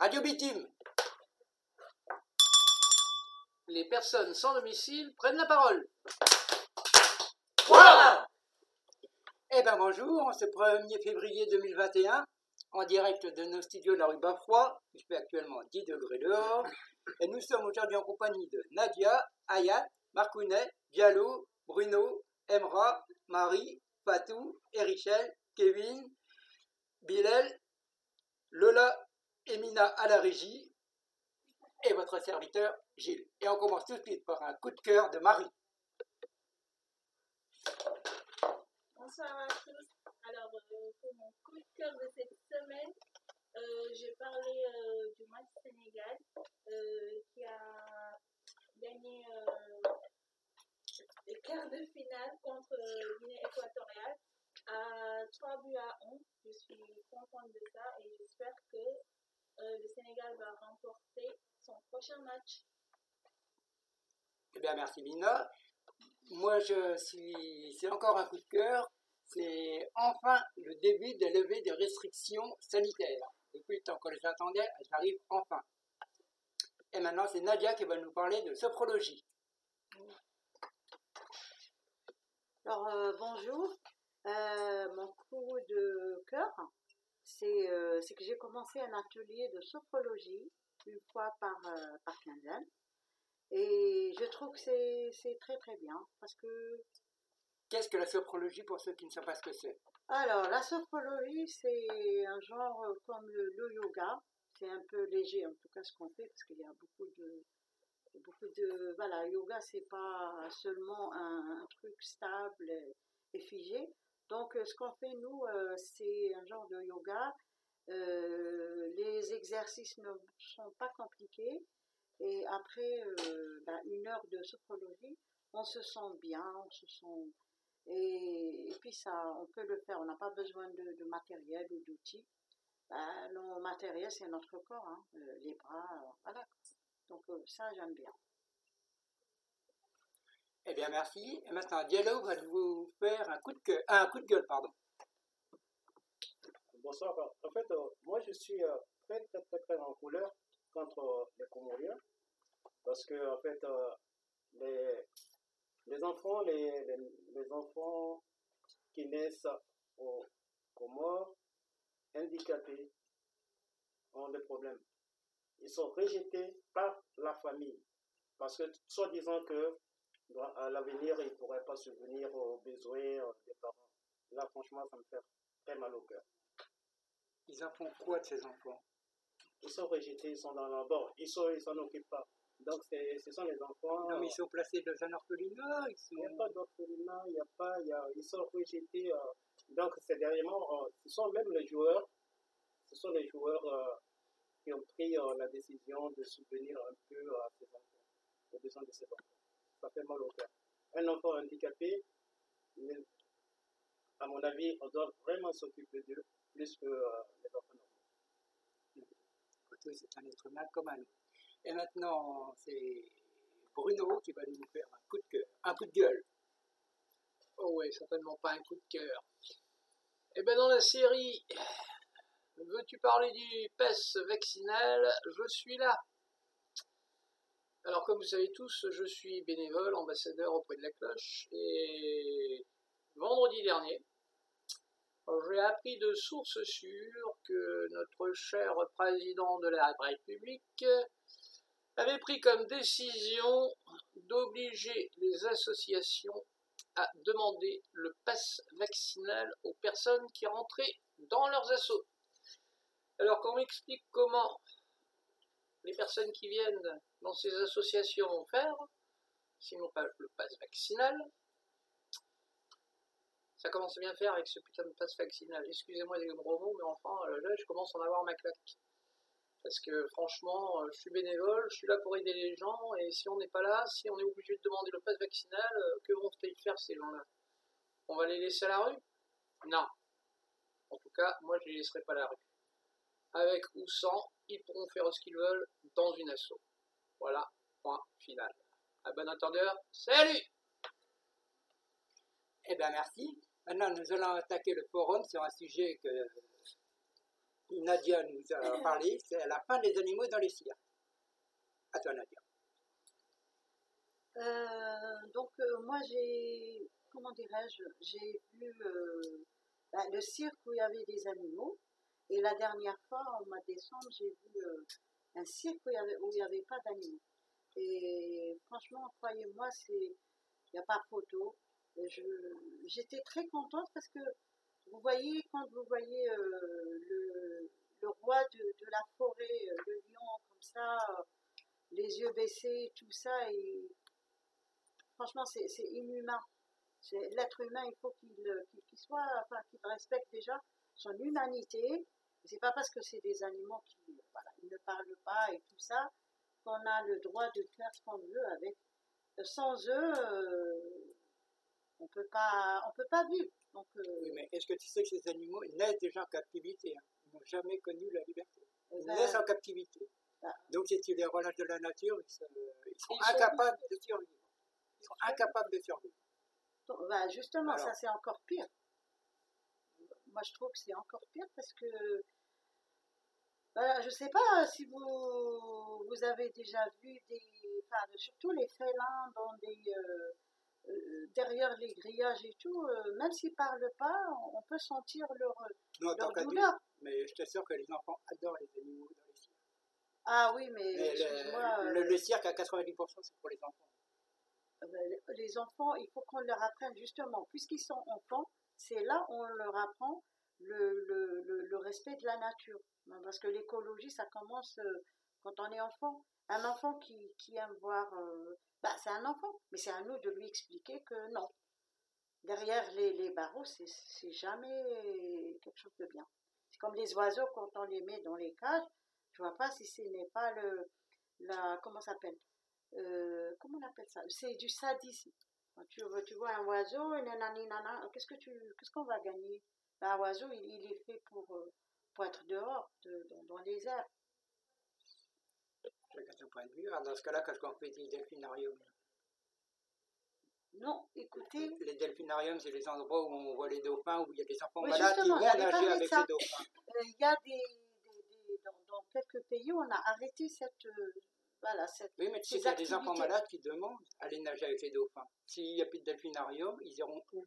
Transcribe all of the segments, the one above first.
Radio Bitume. Les personnes sans domicile prennent la parole. Eh ben bonjour, ce 1er février 2021, en direct de nos studios de la rue Bafroy, il fait actuellement 10 degrés dehors, et nous sommes aujourd'hui en compagnie de Nadia, Ayat, Marcounet, Diallo, Bruno, Emra, Marie, Fatou, Erichel, Kevin, Bilal, Lola, Emina à la régie, et votre serviteur Gilles. Et on commence tout de suite par un coup de cœur de Marie. Bonsoir à tous. Alors, euh, pour mon coup de cœur de cette semaine, euh, j'ai parlé euh, du match Sénégal euh, qui a gagné euh, le quart de finale contre Guinée équatoriale à 3 buts à 1. Je suis contente de ça et j'espère que le Sénégal va remporter son prochain match. Eh bien, merci Lina. Moi, je suis. C'est encore un coup de cœur. C'est enfin le début de levée des restrictions sanitaires. Depuis le temps qu'on les attendait, elles arrivent enfin. Et maintenant, c'est Nadia qui va nous parler de sophrologie. Alors, euh, bonjour. Euh, mon coup de cœur, c'est euh, c'est que j'ai commencé un atelier de sophrologie une fois par, euh, par quinzaine. Et je trouve que c'est très très bien parce que, Qu'est-ce que la sophrologie pour ceux qui ne savent pas ce que c'est? Alors, la sophrologie, c'est un genre comme le, le yoga. C'est un peu léger en tout cas ce qu'on fait parce qu'il y a beaucoup de, beaucoup de, voilà, yoga, c'est pas seulement un, un truc stable et figé. Donc, euh, ce qu'on fait, nous, euh, c'est un genre de yoga. Euh, les exercices ne sont pas compliqués. Et après ben, une heure de sophrologie, on se sent bien, on se sent... Et, puis ça, on peut le faire, on n'a pas besoin de, matériel ou d'outils. Ben, nos matériels, c'est notre corps, hein, les bras, voilà. Donc ça, j'aime bien. Eh bien, merci. Maintenant, Diallo va vous faire un coup de, gueule. Bonsoir. En fait, euh, moi, je suis euh, très, très, très, très en couleur contre euh, les Comoriens. Parce que, en fait, les, les enfants, les, les enfants qui naissent aux Comores, handicapés, ont des problèmes. Ils sont rejetés par la famille. Parce que, soi-disant que, à l'avenir, ils ne pourraient pas subvenir aux besoins euh, des parents. Là, franchement, ça me fait très mal au cœur. Ils en font quoi de ces enfants? Ils sont rejetés, ils sont dans leur Bon, ils sont, ils s'en occupent pas. Donc, ce sont les enfants. Non, mais ils sont placés dans un orphelinat. Ils Il n'y a sont... pas d'orphelinat, il n'y a pas, il y a, ils sont rejetés. euh, donc, c'est dernièrement, euh, ce sont même les joueurs, ce sont les joueurs euh, qui ont pris euh, la décision de subvenir un peu à ces enfants, aux besoins de ces enfants. Ça fait mal au cœur. Un enfant handicapé, à mon avis, on doit vraiment s'occuper d'eux plus que euh, les enfants normaux. C'est un être humain comme un. Et maintenant, c'est Bruno qui va nous faire un coup de cœur, un coup de gueule. Oh ouais, certainement pas un coup de cœur. Eh ben dans la série Veux-tu parler du pass vaccinal? Je suis là. Alors comme vous savez tous, je suis bénévole, ambassadeur auprès de la cloche et vendredi dernier, j'ai appris de sources sûres que notre cher président de la République avait pris comme décision d'obliger les associations à demander le pass vaccinal aux personnes qui rentraient dans leurs assos. Alors qu'on m'explique comment les personnes qui viennent dans ces associations vont faire, sinon pas le pass vaccinal. Ça commence à bien faire avec ce putain de pass vaccinal. Excusez-moi des gros mots, mais enfin, euh, là, je commence à en avoir ma claque. Parce que franchement, euh, je suis bénévole, je suis là pour aider les gens, et si on n'est pas là, si on est obligé de demander le pass vaccinal, euh, que vont-ils faire ces gens-là? On va les laisser à la rue? Non. En tout cas, moi je les laisserai pas à la rue. Avec ou sans, ils pourront faire ce qu'ils veulent dans une asso. Voilà, point final. À bon entendeur, salut Eh bien, merci. Maintenant, nous allons attaquer le forum sur un sujet que Nadia nous a parlé, c'est la fin des animaux dans les cirques. À toi, Nadia. Euh, donc euh, moi j'ai, comment dirais-je, j'ai vu euh, bah, le cirque où il y avait des animaux. Et la dernière fois, au mois de décembre, j'ai vu euh, un cirque où il n'y avait, pas d'animaux. Et franchement, croyez-moi, il n'y a pas photo. J'étais très contente parce que vous voyez, quand vous voyez euh, le, le roi de, de la forêt, euh, le lion comme ça, les yeux baissés, tout ça, et franchement, c'est inhumain. L'être humain, il faut qu'il soit, enfin, qu'il respecte déjà son humanité. C'est pas parce que c'est des animaux qui voilà, ils ne parlent pas et tout ça qu'on a le droit de faire ce qu'on veut avec. Sans eux, euh, on peut pas, on peut pas vivre. Donc, euh, Oui, mais est-ce que tu sais que ces animaux naissent déjà en captivité hein Ils n'ont jamais connu la liberté. Ils ben, naissent en captivité. bah. Donc, si tu les relâches de la nature, ils, sont Ils sont- incapables de survivre. Ils sont incapables de survivre. Bah, justement, Alors. ça c'est encore pire. Moi je trouve que c'est encore pire parce que bah, je sais pas si vous, vous avez déjà vu des. Enfin, surtout les félins dans des. euh, euh, derrière les grillages et tout, euh, même s'ils parlent pas, on, peut sentir leur, douleur. mais je t'assure que les enfants adorent les animaux dans les cirques. Ah oui, mais, le, le- le cirque, à 90%, c'est pour les enfants. Ben, les enfants, il faut qu'on leur apprenne justement, puisqu'ils sont enfants, c'est là où on leur apprend le, le, le, respect de la nature. Ben, Parce que l'écologie, ça commence euh, quand on est enfant. Un enfant qui, qui aime voir, bah, c'est un enfant, mais c'est à nous de lui expliquer que non. Derrière les, les barreaux, c'est jamais quelque chose de bien. C'est comme les oiseaux, quand on les met dans les cages, je vois pas si ce n'est pas le, la, comment s'appelle euh, comment on appelle ça? C'est du sadisme. Tu, vois- tu vois un oiseau, nanani, nana, qu'est-ce que tu, qu'est-ce qu'on va gagner? Ben, Un oiseau, il, il est fait pour, euh, pour être dehors, de- dans, dans les airs. Chacun son point de vue. Dans ce cas-là, qu'est-ce qu'on fait des delphinariums? Non, écoutez, Les delphinariums, c'est les endroits où on voit les dauphins, où il y a des enfants Oui, malades qui vont nager avec ça. les dauphins. euh, il y a des, des- des- dans, dans quelques pays, on a arrêté cette, euh, voilà. Oui, mais tu sais qu'il y a des enfants malades qui demandent aller nager avec les dauphins. S'il n'y a plus de delphinarium, ils iront où?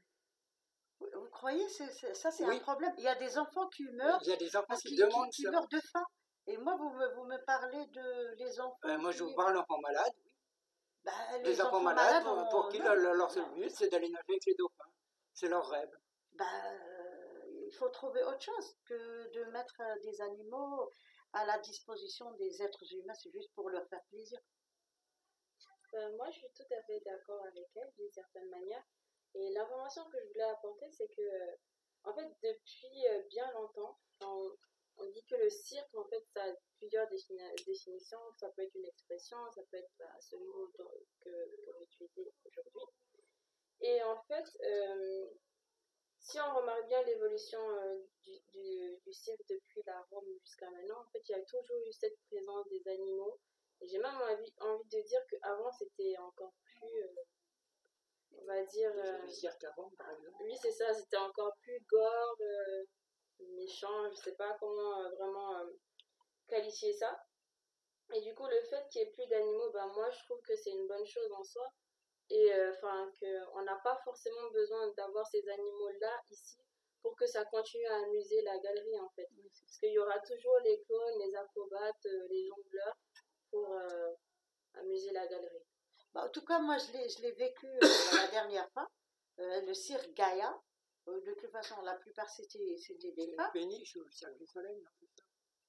Vous, vous croyez, ça c'est Oui. un problème. Il y a des enfants qui meurent Il y a des enfants qui demandent qui- meurent de faim. Et moi, vous me, vous me parlez de les enfants. Euh, moi, je vous parle d'enfants malades. Bah, Les, enfants, malades, pour, pour qui leur, leur seul but, c'est d'aller nager avec les dauphins. C'est leur rêve. bah, il faut trouver autre chose que de mettre des animaux à la disposition des êtres humains, c'est juste pour leur faire plaisir. Euh, moi, je suis tout à fait d'accord avec elle d'une certaine manière. Et l'information que je voulais apporter, c'est que, euh, en fait, depuis euh, bien longtemps, on, dit que le cirque, en fait, ça a plusieurs défini- définitions. Ça peut être une expression, ça peut être bah, ce mot que, que j'utilise aujourd'hui. Et en fait, si on remarque bien l'évolution euh, du, du, du cirque depuis la Rome jusqu'à maintenant, en fait, il y a toujours eu cette présence des animaux. Et j'ai même envie, envie de dire qu'avant, c'était encore plus, euh, on va dire... Euh, cirques à Rome, par exemple. oui, c'est ça, c'était encore plus gore, euh, méchant, je sais pas comment vraiment qualifier ça. Et du coup, le fait qu'il n'y ait plus d'animaux, ben moi je trouve que c'est une bonne chose en soi. Et euh, enfin, qu'on n'a pas forcément besoin d'avoir ces animaux-là ici pour que ça continue à amuser la galerie en fait. Parce qu'il y aura toujours les clowns, les acrobates, euh, les jongleurs pour euh, amuser la galerie. Bah, en tout cas, moi, je l'ai, je l'ai vécu euh, la dernière fois, euh, le cirque Gaïa. Euh, de toute façon, la plupart, c'était, c'était des femmes. le péniche ou le cirque du soleil, non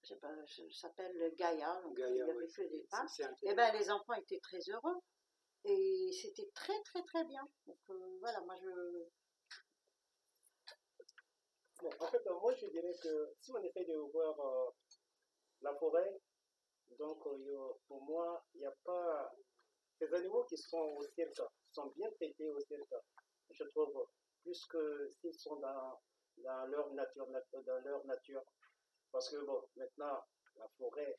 Je sais pas, ça s'appelle Gaïa, donc il Gaïa, y avait ouais, que des femmes. un- Eh ben, les enfants étaient très heureux. Et c'était très, très, très bien. Donc, euh, voilà, moi, je... En fait, euh, moi, je dirais que si on essaie de voir euh, la forêt, donc pour moi, il n'y a pas. Ces animaux qui sont au cirque sont bien traités au cirque, je trouve, plus que s'ils sont dans, dans, leur nature, nat- dans leur nature. Parce que, bon, maintenant, la forêt,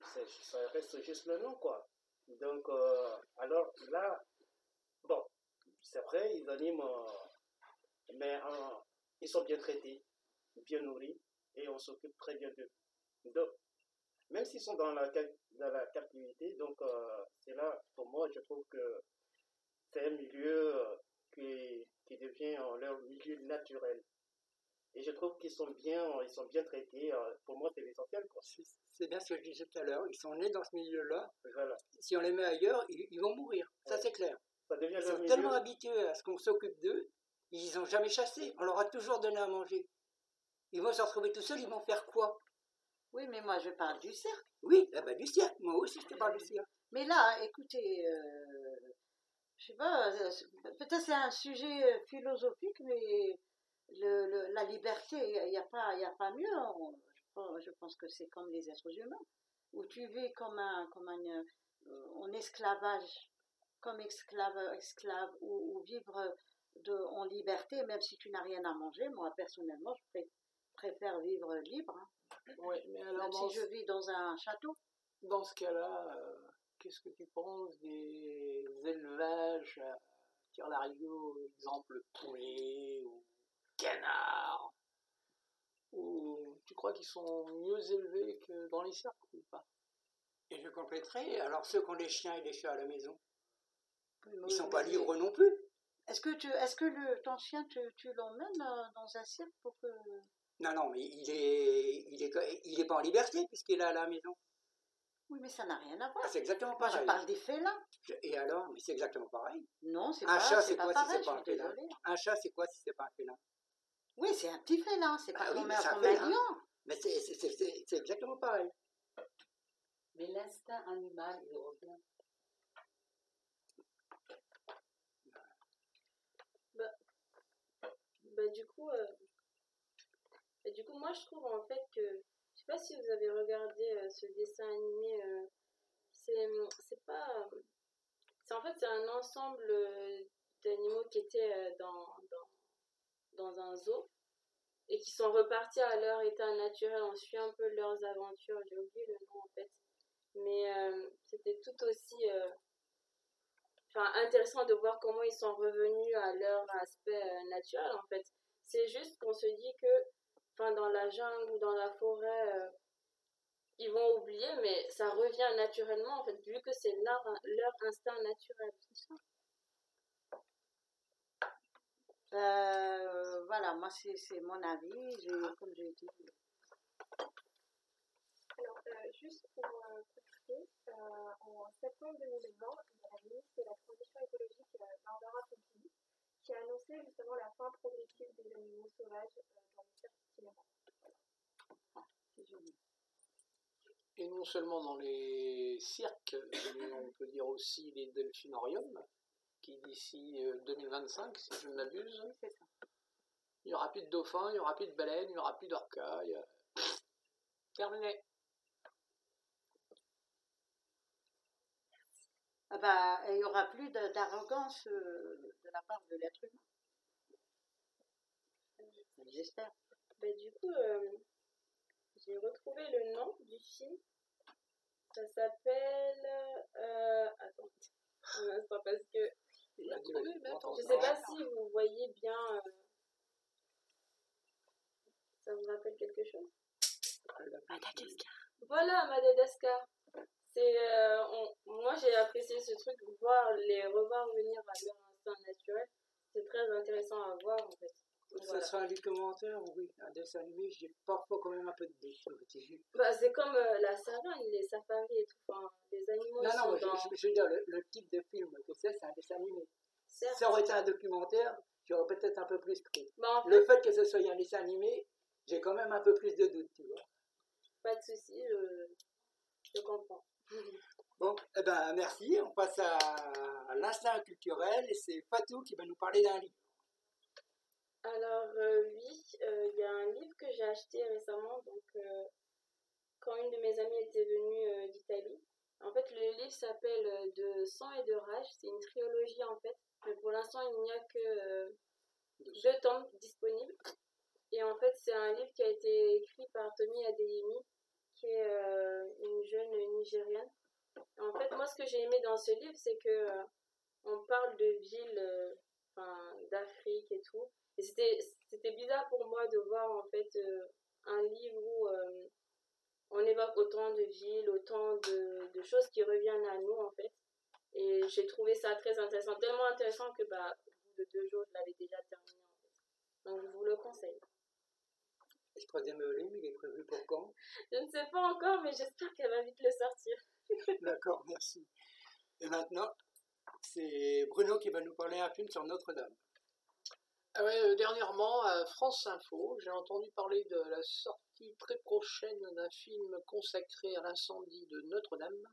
ça reste juste le nom, quoi. Donc, euh, alors là, bon, c'est vrai, ils animent, euh, mais ils sont bien traités, bien nourris. et on s'occupe très bien d'eux. Donc, même s'ils sont dans la, captivité, donc euh, c'est là, pour moi, je trouve que c'est un milieu qui, qui devient leur milieu naturel. Et je trouve qu'ils sont bien, ils sont bien traités. euh, pour moi, c'est l'essentiel. C'est c'est bien ce que je disais tout à l'heure. Ils sont nés dans ce milieu-là. Voilà. Si on les met ailleurs, ils, ils vont mourir. Ça, c'est clair. Ça devient Ils sont milieu. tellement habitués à ce qu'on s'occupe d'eux, ils n'ont jamais chassé. On leur a toujours donné à manger. Ils vont se retrouver tout seuls, ils vont faire quoi? Oui, mais moi je parle du cirque. Oui, eh ben, du cirque. Moi aussi, je te parle du cirque. Mais là, écoutez, euh, je sais pas, euh, peut-être c'est un sujet euh, philosophique, mais le, le- la liberté, il n'y a, pas- y a pas mieux. On- je, pense, que c'est comme les êtres humains, où tu vis comme un, comme un, euh, en esclavage, comme esclave, esclave ou, ou vivre de, en liberté, même si tu n'as rien à manger. Moi, personnellement, je pré- préfère vivre libre, hein, Ouais, mais alors même si je vis dans un château. dans ce cas-là, euh, qu'est-ce que tu penses des élevages à tir larigot, exemple poulet ou canard Ou tu crois qu'ils sont mieux élevés que dans les cercles ou pas? Et je compléterai. Alors, ceux qui ont des chiens et des chats à la maison, Oui, ils sont pas libres non plus. Est-ce que, tu, est-ce que le, ton chien, tu, tu l'emmènes euh, dans un cirque pour que... Non, non, mais il est, il est, il est pas en liberté puisqu'il est à la maison. Oui, mais ça n'a rien à voir. Ah, c'est exactement Moi, je pareil. parle des félins. Et alors Mais c'est exactement pareil. Non, c'est Un pas, chat, c'est pas quoi si pareil, c'est pas un félin? Un chat, c'est quoi si c'est pas un félin? Oui, c'est un petit félin, c'est pas Ah comme, mais un, lion. Mais c'est- c'est c'est- c'est- c'est exactement pareil. Mais l'instinct animal, il revient. Bah, du coup, euh, bah, du coup, moi je trouve en fait que, je sais pas si vous avez regardé euh, ce dessin animé, euh, c'est, c'est pas, euh, c'est en fait c'est un ensemble euh, d'animaux qui étaient euh, dans, dans, dans un zoo et qui sont repartis à leur état naturel. On suit un peu leurs aventures. J'ai oublié le nom en fait, mais euh, c'était tout aussi euh, intéressant de voir comment ils sont revenus à leur aspect euh, naturel en fait. C'est juste qu'on se dit que dans la jungle ou dans la forêt, ils vont oublier, mais ça revient naturellement en fait, vu que c'est leur, leur instinct naturel. Euh, voilà, moi, c'est c'est mon avis. J'ai- Comme j'ai dit, Alors, euh, juste pour euh, préciser, euh, en septembre 2020, il y a la ministre de la Transition écologique, euh, Barbara Pompili, qui a annoncé justement la fin progressive des animaux sauvages euh, dans les cirques itinérants. c'est joli. Et non seulement dans les cirques, mais on peut dire aussi les delphinariums, qui d'ici euh, 2025, si je ne m'abuse, Oui, il n'y aura plus de dauphins, il n'y aura plus de baleines, il n'y aura plus d'orcas. a- Terminé. Ah bah, il n'y aura plus d'arrogance euh, de la part de l'être humain. J'espère. Bah, du coup, euh, j'ai retrouvé le nom du film. Ça s'appelle. Euh, attends, un instant, parce que Trouvé, mais attends, je sais pas si vous voyez bien. euh, ça vous rappelle quelque chose? Voilà, Madagascar. C'est, euh, on- moi, j'ai apprécié ce truc, voir les revoir venir à leur instinct naturel. C'est très intéressant à voir en fait. Ça sera un documentaire, oui, un dessin animé, j'ai parfois quand même un peu de doute. Bah, c'est comme euh, la savane, les safaris et tout. Enfin, les animaux Non, sont non, je, dans. je- je veux dire, le, le type de film que c'est, c'est un dessin animé. Certes. Ça aurait été un documentaire, j'aurais peut-être un peu plus pris. Bah, en fait, Le fait que ce soit un dessin animé, j'ai quand même un peu plus de doute, tu vois. pas de souci, je, je comprends. Bon, eh ben, merci. On passe à l'instinct culturel et c'est Fatou qui va nous parler d'un livre. Alors, euh, oui, euh, il y a un livre que j'ai acheté récemment, donc euh, quand une de mes amies était venue d'Italie. En fait, le livre s'appelle De sang et de rage. C'est une trilogie en fait, mais pour l'instant, il n'y a que deux tomes disponibles. Et en fait, c'est un livre qui a été écrit par Tommy Adeyemi, qui est une jeune Nigériane. En fait, moi, ce que j'ai aimé dans ce livre, c'est que on parle de villes, enfin, d'Afrique et tout. Et c'était c'était bizarre pour moi de voir en fait euh, un livre où euh, on évoque autant de villes, autant de, de choses qui reviennent à nous, en fait. Et j'ai trouvé ça très intéressant, tellement intéressant que, bah, au bout de deux jours, je l'avais déjà terminé, en fait. Donc, je vous le conseille. Le troisième volume, il est prévu pour quand? Je ne sais pas encore, mais j'espère qu'elle va vite le sortir. D'accord, merci. Et maintenant, c'est Bruno qui va nous parler un film sur Notre-Dame. Ah euh, dernièrement, à France Info, j'ai entendu parler de la sortie très prochaine d'un film consacré à l'incendie de Notre-Dame.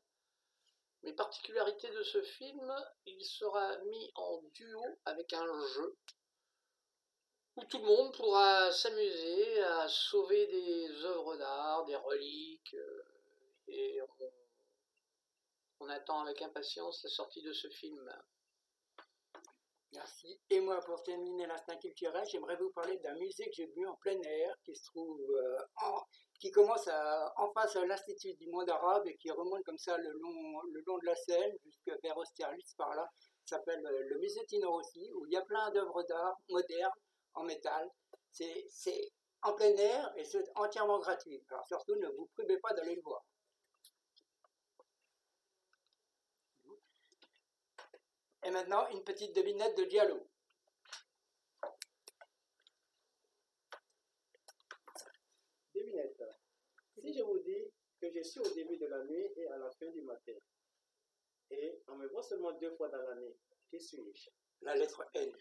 Mais particularité de ce film, il sera mis en duo avec un jeu où tout le monde pourra s'amuser à sauver des œuvres d'art, des reliques, euh, et on attend avec impatience la sortie de ce film. Merci. Et moi, pour terminer l'instinct culturel, j'aimerais vous parler d'un musée que j'ai vu en plein air, qui se trouve euh, qui commence en face à l'Institut du monde arabe et qui remonte comme ça le long, le long de la Seine jusqu'à vers Austerlitz par là. S'appelle euh, le musée Tino Rossi, où il y a plein d'œuvres d'art modernes en métal. C'est en plein air et c'est entièrement gratuit. Alors surtout, ne vous privez pas d'aller le voir. Et maintenant, une petite devinette de Diallo. Devinette. Si je vous dis que je suis au début de la nuit et à la fin du matin, et on me voit seulement deux fois dans l'année, qui suis-je? La lettre N.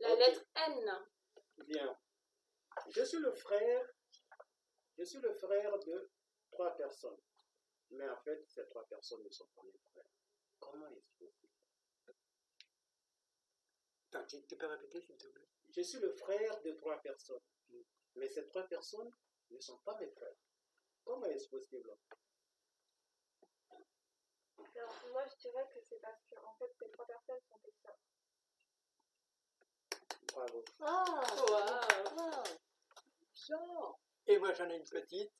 La lettre N. Bien. Je suis le frère, je suis le frère de trois personnes. Mais en fait, ces trois personnes ne sont pas mes frères. Comment est-ce possible Attends, tu, tu peux répéter s'il te plaît? Je suis le frère de trois personnes. Mais ces trois personnes ne sont pas mes frères. Comment est-ce possible? Alors, moi, je dirais que c'est parce que, en fait, ces trois personnes sont des sœurs. Bravo. Ah, Waouh. Bizarre. Et moi, j'en ai une petite.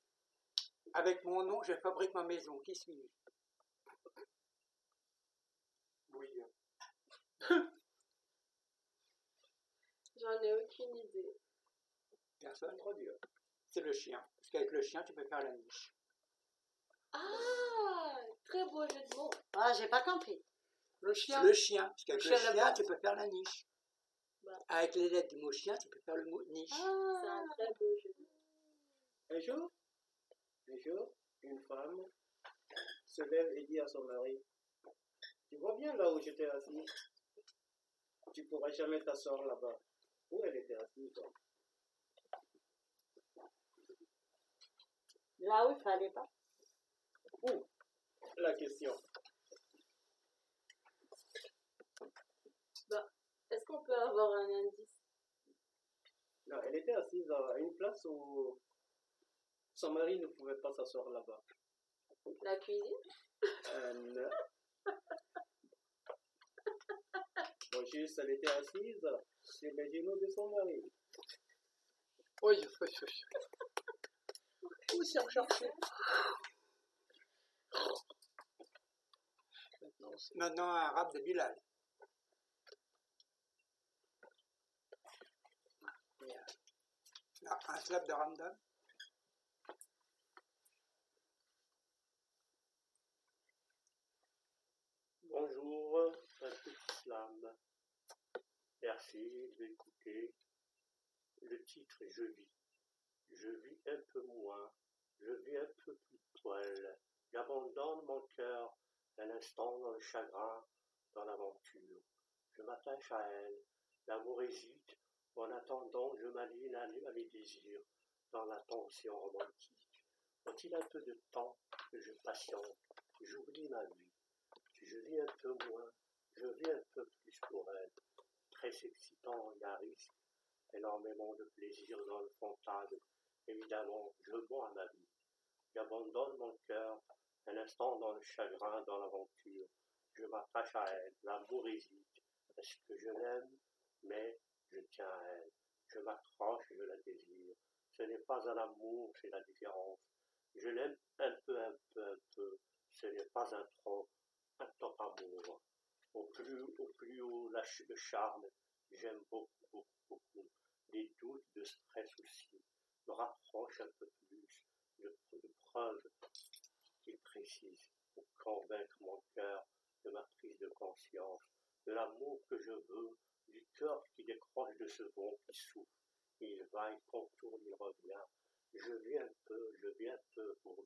Avec mon nom, je fabrique ma maison. Qui suis-je? Oui. J'en ai aucune idée. Personne Trop dur. C'est le chien. Parce qu'avec le chien, tu peux faire la niche. Ah, très beau jeu de mots. ah j'ai pas compris. Le chien. le chien. Parce qu'avec Le le chien tu peux faire la niche. Bah. Avec les lettres du mot chien, tu peux faire le mot niche. C'est un très beau jeu de mots. Un jour, un jour, une femme se lève et dit à son mari, tu vois bien là où j'étais assis, tu pourras jamais t'asseoir là-bas. Où elle était assise donc Là où il fallait pas. Où? La question. Est-ce qu'on peut avoir un indice? Non, elle était assise à une place où son mari ne pouvait pas s'asseoir là-bas. La cuisine? Euh, non. Juste, elle était assise sur les genoux de son mari. Oui, oui, oui. Où c'est recherché? Maintenant, un rap de Bilal. Là, un slap de Ramdan. Bonjour, un petit islam. Merci d'écouter le titre Je vis. Je vis un peu moins, je vis un peu plus poil. J'abandonne mon cœur un instant dans le chagrin, dans l'aventure. Je m'attache à elle, l'amour hésite. En attendant, je m'aligne à mes désirs, dans la tension romantique. Faut-il un peu de temps que je patiente, j'oublie ma vie. Je vis un peu moins, je vis un peu plus pour elle. Très excitant, il y a risque, énormément de plaisir dans le fantasme. Évidemment, je bois ma vie. J'abandonne mon cœur, un instant dans le chagrin, dans l'aventure. Je m'attache à elle, l'amour hésite. Est-ce que je l'aime? Mais je tiens à elle. Je m'accroche, je la désire. Ce n'est pas un amour, c'est la différence. Je l'aime un peu, un peu, un peu. Ce n'est pas un trop un top amour. Au plus, au plus haut, la le charme, j'aime beaucoup, beaucoup, beaucoup. Des doutes, de stress me rapproche un peu plus de, de preuves qui précisent pour convaincre mon cœur de ma prise de conscience, de l'amour que je veux, du cœur qui décroche de ce vent qui souffle. Il va, il contourne, il revient. Je vis un peu, je vis un peu pour,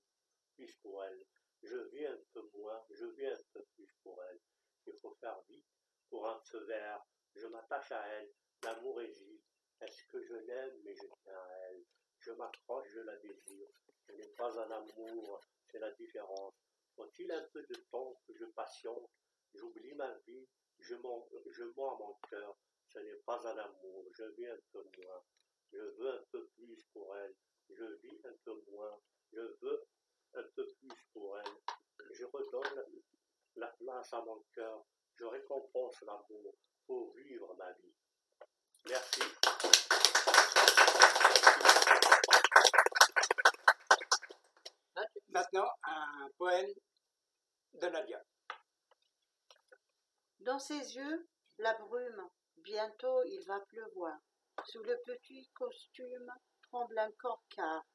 plus pour elle. Je vis un peu moins, je vis un peu plus pour elle. Il faut faire vite pour un feu vert. Je m'attache à elle, l'amour hésite. Est-ce que je l'aime, mais je tiens à elle. Je m'accroche, je la désire. Ce n'est pas un amour, c'est la différence. Faut-il un peu de temps que je patiente? J'oublie ma vie, je mens, je à mon cœur. Ce n'est pas un amour, je vis un peu moins. Je veux un peu plus pour elle. Je vis un peu moins. Je veux un peu plus pour elle. Je redonne la place à mon cœur. Je récompense l'amour pour vivre ma vie. Merci. Maintenant, un poème de Nadia. Dans ses yeux, la brume, bientôt il va pleuvoir. Sous le petit costume tremble un corps car,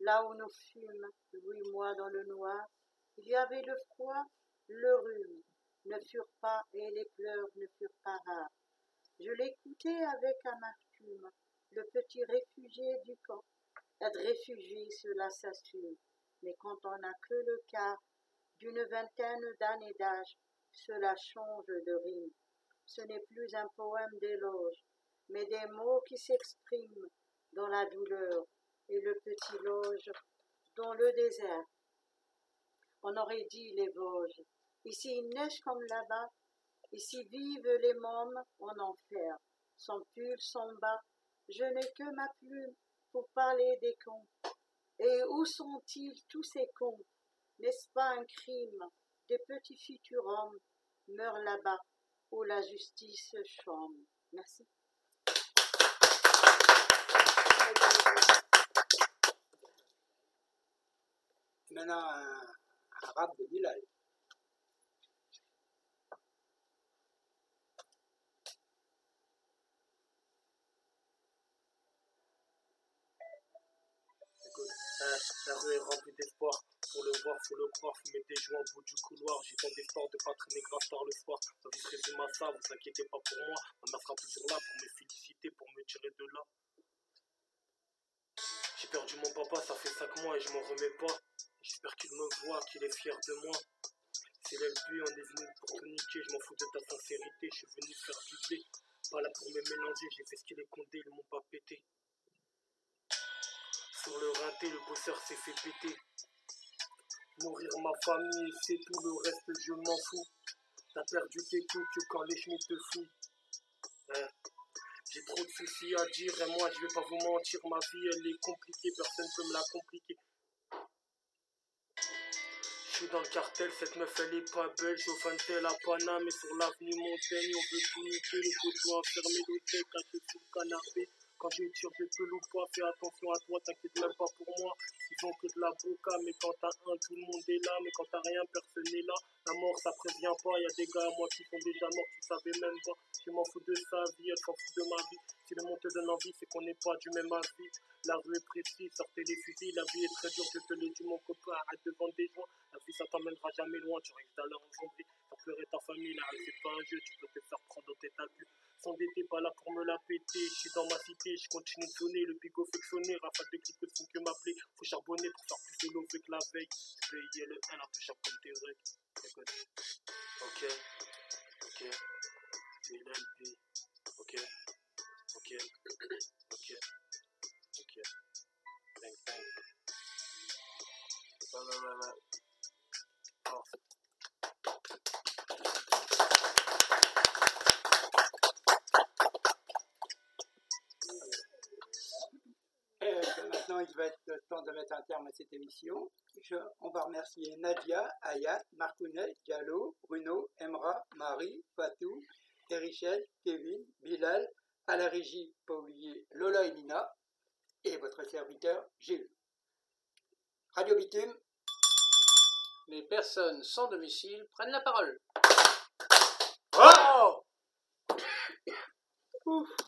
là où nous fûmes, lui moi dans le noir, il y avait le froid, le rhume, ne furent pas, et les pleurs ne furent pas rares. Je l'écoutais avec amertume, le petit réfugié du camp. Être réfugié, cela s'assume, mais quand on n'a que le quart d'une vingtaine d'années d'âge, cela change de rime. Ce n'est plus un poème d'éloge, mais des mots qui s'expriment dans la douleur et le petit loge dans le désert. On aurait dit les Vosges. Ici il neige comme là-bas. Ici vivent les mômes en enfer. Sans pull, sans bas, je n'ai que ma plume pour parler des cons. Et où sont-ils tous ces cons? N'est-ce pas un crime? Des petits futurs hommes meurent là-bas où la justice chôme. Merci. Maintenant, rap de Bilal. La rue est remplie d'espoir. Pour le voir, faut le croire, faut mettre des joints au bout du couloir. J'ai tant d'efforts de pas traîner grave tard le soir. Vie se résume à ça, vous inquiétez pas pour moi. Ma mère sera toujours là pour me féliciter, pour me tirer de là. J'ai perdu mon papa, ça fait 5 mois et je m'en remets pas. J'espère qu'il me voit, qu'il est fier de moi. C'est l'LP, on est venu pour te niquer, je m'en fous de ta sincérité, je suis venu faire du blé. Pas là pour me mélanger, j'ai fait ce qu'il est condé, ils m'ont pas pété. Sur le rinté, le bosseur s'est fait péter. Mourir ma famille, c'est tout, le reste je m'en fous. T'as perdu tes coups quand les chemins te fouillent. Hein? J'ai trop de soucis à dire et moi je vais pas vous mentir, ma vie elle est compliquée, personne peut me la compliquer. Suis dans le cartel, cette meuf elle est pas belle, je suis au Fantel à Paname et sur l'avenue Montaigne, on veut tout niquer, le poteau enfermé, l'hôtel caché sous le canapé. Quand tire, je peux ou pas, fais attention à toi, t'inquiète même pas pour moi. Ils font que de la boca, mais quand t'as un, tout le monde est là, mais quand t'as rien, personne n'est là. La mort, ça prévient pas, y a des gars à moi qui sont déjà morts, tu savais même pas. Je m'en fous de sa vie, elle s'en fout de ma vie. Si le monde te donne envie, c'est qu'on n'est pas du même avis. La rue est précise, sortez les fusils, la vie est très dure, je te l'ai dit mon copain, arrête de vendre des joints. La vie ça t'emmènera jamais loin, tu risques d'aller en zombie. Faire pleurer ta famille, rue c'est pas un jeu, tu peux te faire prendre dans tes abus. S'endetter pas là pour me la péter, je suis dans ma cité, je continue de sonner, le bigot fait sonner, rafale de clics font que m'appeler. Faut charbonner pour faire plus de l'eau que la veille. Payer le 1 la plus cher comme tes règles. Ok, ok, c'est l'LP. Ok, ok, ok, ok. Bang, bang. Temps de mettre un terme à cette émission. Je- on va remercier Nadia, Ayat, Marcounet, Diallo, Bruno, Emra, Marie, Fatou, Erichel, Kevin, Bilal, à la régie, pas oublier Lola et Nina, et votre serviteur Gilles. Radio Bitume, Les personnes sans domicile prennent la parole. Oh!